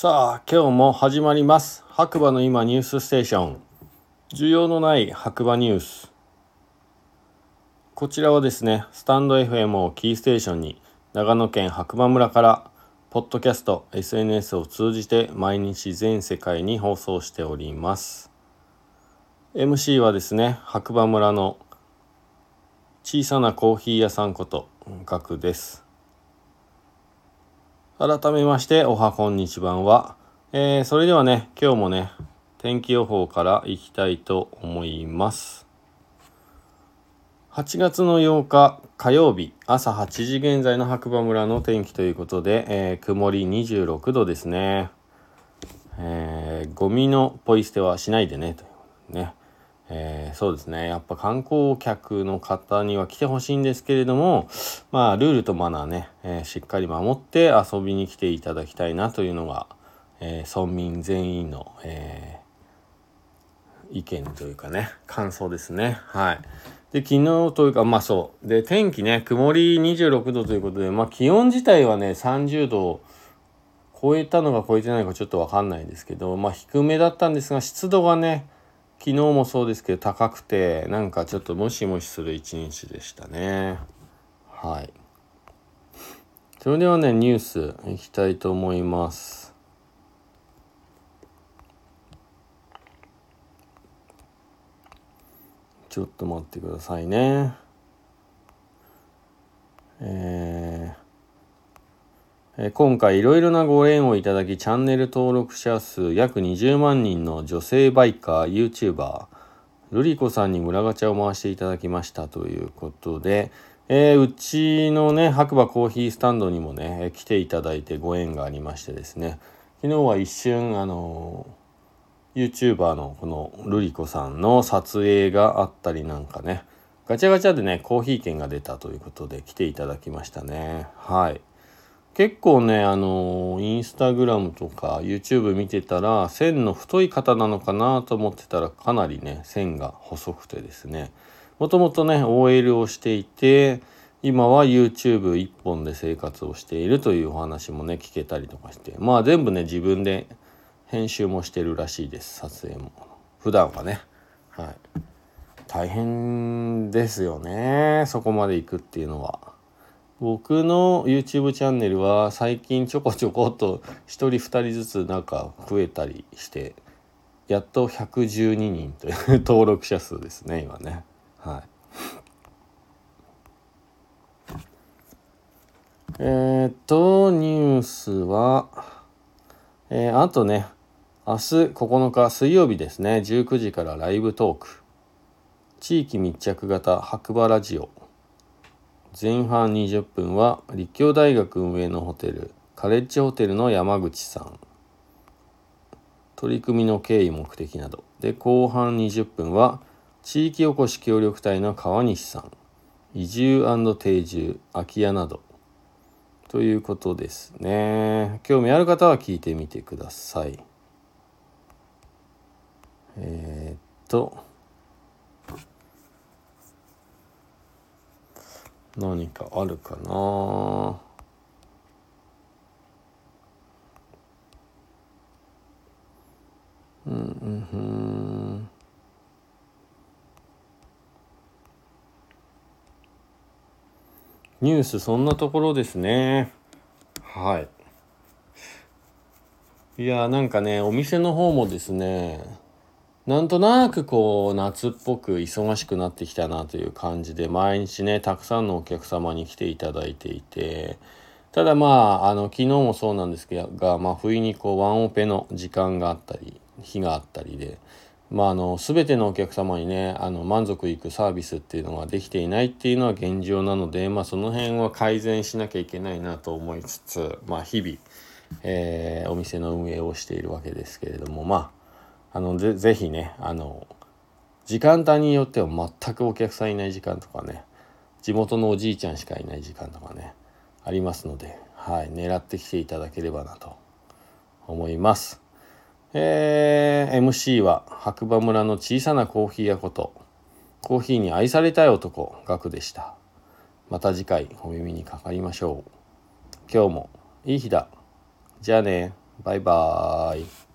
さあ今日も始まります。白馬の今ニュースステーション。需要のない白馬ニュース。こちらはですねスタンド FM をキーステーションに長野県白馬村からポッドキャスト SNS を通じて毎日全世界に放送しております。MC はですね白馬村の小さなコーヒー屋さんことガクです。改めましておはこんにちばんは、えー、それではね今日もね天気予報からいきたいと思います。8月の8日火曜日朝8時現在の白馬村の天気ということで、えー、曇り26度ですね、えー、ゴミのポイ捨てはしないでねというね。えー、そうですね。やっぱ観光客の方には来てほしいんですけれどもまあルールとマナーね、えー、しっかり守って遊びに来ていただきたいなというのが、えー、村民全員の、え意見というかね感想ですね。はい。で昨日というかまあそう。で天気ね曇り26度ということでまあ気温自体はね30度を超えたのか超えてないかちょっとわかんないんですけどまあ低めだったんですが湿度がね昨日もそうですけど高くてなんかちょっとムシムシする一日でしたね。はい。それではねニュースいきたいと思います。ちょっと待ってくださいねえー今回いろいろなご縁をいただきチャンネル登録者数約20万人の女性バイカー YouTuber ルリコさんに村ガチャを回していただきましたということで、えー、うちのね白馬コーヒースタンドにもね来ていただいてご縁がありましてですね。昨日は一瞬あの YouTuber のこのルリコさんの撮影があったりなんかねガチャガチャでねコーヒー券が出たということで来ていただきましたね。はい。結構ね、あのインスタグラムとか YouTube 見てたら、線の太い方なのかなと思ってたら、かなりね、線が細くてですね、もともとね、OL をしていて、今は YouTube 一本で生活をしているというお話もね、聞けたりとかして、まあ全部ね、自分で編集もしてるらしいです、撮影も。普段はね。はい。大変ですよね、そこまで行くっていうのは。僕の YouTube チャンネルは最近ちょこちょこっと1人2人ずつなんか増えたりしてやっと112人という登録者数ですね今ね。はい。えー、っとニュースはえー、あとね明日9日水曜日ですね。19時からライブトーク。地域密着型白馬ラジオ。前半20分は立教大学運営のホテルカレッジホテルの山口さん。取り組みの経緯目的など。で後半20分は地域おこし協力隊の川西さん。移住定住空き家など。ということですね。興味ある方は聞いてみてください。えー、っと何かあるかな？うんうんうん。ニュースそんなところですね。はい。いやなんかねお店の方もですねなんとなくこう夏っぽく忙しくなってきたなという感じで毎日ねたくさんのお客様に来ていただいていてただまああの昨日もそうなんですが、まあ、不意にこうワンオペの時間があったり日があったりで。まあ、あの全てのお客様にねあの満足いくサービスっていうのができていないっていうのは現状なので、まあ、その辺は改善しなきゃいけないなと思いつつ、まあ、日々、えー、お店の運営をしているわけですけれどもまああのぜぜひねあの時間帯によっては全くお客さんいない時間とかね地元のおじいちゃんしかいない時間とかねありますので、はい、狙ってきていただければなと思います。えー、MC は白馬村の小さなコーヒー屋ことコーヒーに愛されたい男ガクでした。また次回お耳にかかりましょう。今日もいい日だ。じゃあね。バイバーイ。